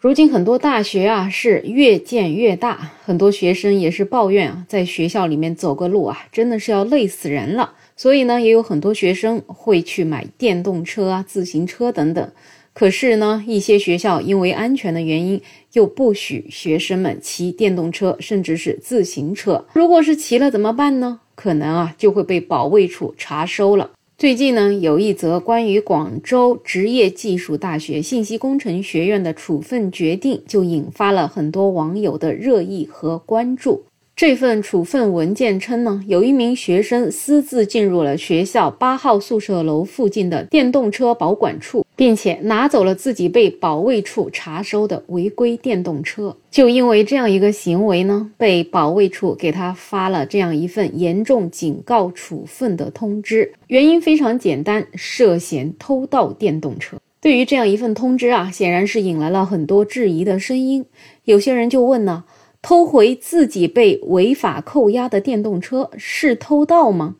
如今很多大学啊是越建越大，很多学生也是抱怨啊，在学校里面走个路啊，真的是要累死人了。所以呢，也有很多学生会去买电动车啊、自行车等等。可是呢，一些学校因为安全的原因，又不许学生们骑电动车，甚至是自行车。如果是骑了怎么办呢？可能啊就会被保卫处查收了。最近呢，有一则关于广州职业技术大学信息工程学院的处分决定，就引发了很多网友的热议和关注。这份处分文件称呢，有一名学生私自进入了学校八号宿舍楼附近的电动车保管处，并且拿走了自己被保卫处查收的违规电动车。就因为这样一个行为呢，被保卫处给他发了这样一份严重警告处分的通知。原因非常简单，涉嫌偷盗电动车。对于这样一份通知啊，显然是引来了很多质疑的声音。有些人就问呢。偷回自己被违法扣押的电动车是偷盗吗？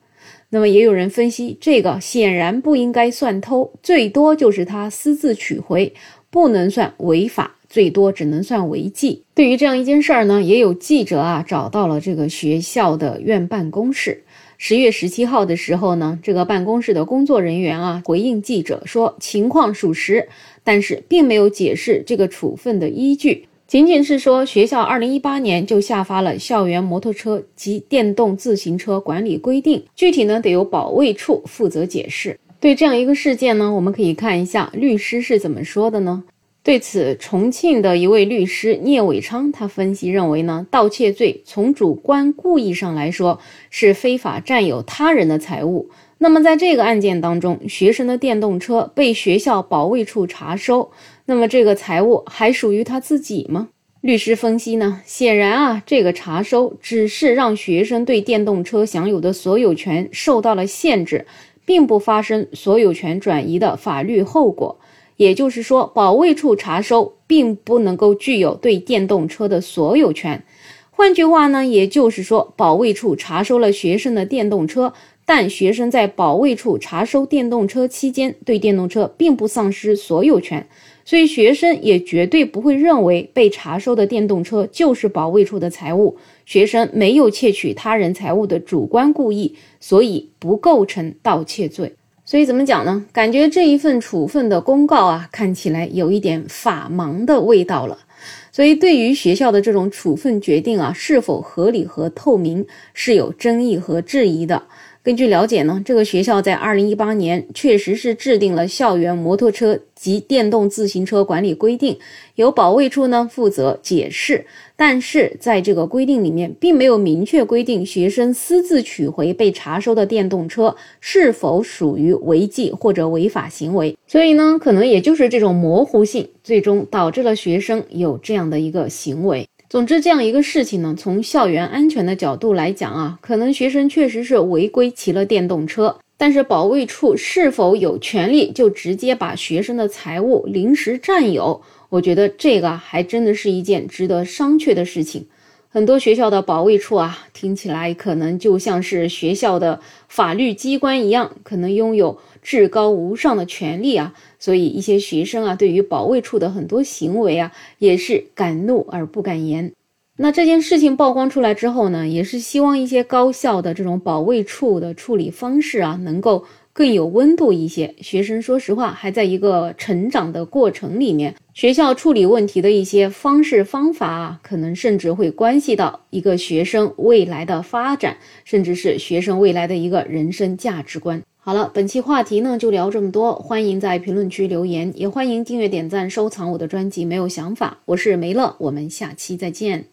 那么也有人分析，这个显然不应该算偷，最多就是他私自取回，不能算违法，最多只能算违纪。对于这样一件事儿呢，也有记者啊找到了这个学校的院办公室。十月十七号的时候呢，这个办公室的工作人员啊回应记者说，情况属实，但是并没有解释这个处分的依据。仅仅是说，学校二零一八年就下发了《校园摩托车及电动自行车管理规定》，具体呢得由保卫处负责解释。对这样一个事件呢，我们可以看一下律师是怎么说的呢？对此，重庆的一位律师聂伟昌他分析认为呢，盗窃罪从主观故意上来说是非法占有他人的财物。那么在这个案件当中，学生的电动车被学校保卫处查收。那么这个财物还属于他自己吗？律师分析呢，显然啊，这个查收只是让学生对电动车享有的所有权受到了限制，并不发生所有权转移的法律后果。也就是说，保卫处查收并不能够具有对电动车的所有权。换句话呢，也就是说，保卫处查收了学生的电动车。但学生在保卫处查收电动车期间，对电动车并不丧失所有权，所以学生也绝对不会认为被查收的电动车就是保卫处的财物。学生没有窃取他人财物的主观故意，所以不构成盗窃罪。所以怎么讲呢？感觉这一份处分的公告啊，看起来有一点法盲的味道了。所以对于学校的这种处分决定啊，是否合理和透明，是有争议和质疑的。根据了解呢，这个学校在二零一八年确实是制定了校园摩托车及电动自行车管理规定，由保卫处呢负责解释。但是在这个规定里面，并没有明确规定学生私自取回被查收的电动车是否属于违纪或者违法行为。所以呢，可能也就是这种模糊性，最终导致了学生有这样的一个行为。总之，这样一个事情呢，从校园安全的角度来讲啊，可能学生确实是违规骑了电动车，但是保卫处是否有权利就直接把学生的财物临时占有？我觉得这个还真的是一件值得商榷的事情。很多学校的保卫处啊，听起来可能就像是学校的法律机关一样，可能拥有至高无上的权利啊。所以一些学生啊，对于保卫处的很多行为啊，也是敢怒而不敢言。那这件事情曝光出来之后呢，也是希望一些高校的这种保卫处的处理方式啊，能够。更有温度一些。学生说实话还在一个成长的过程里面，学校处理问题的一些方式方法啊，可能甚至会关系到一个学生未来的发展，甚至是学生未来的一个人生价值观。好了，本期话题呢就聊这么多，欢迎在评论区留言，也欢迎订阅、点赞、收藏我的专辑。没有想法，我是梅乐，我们下期再见。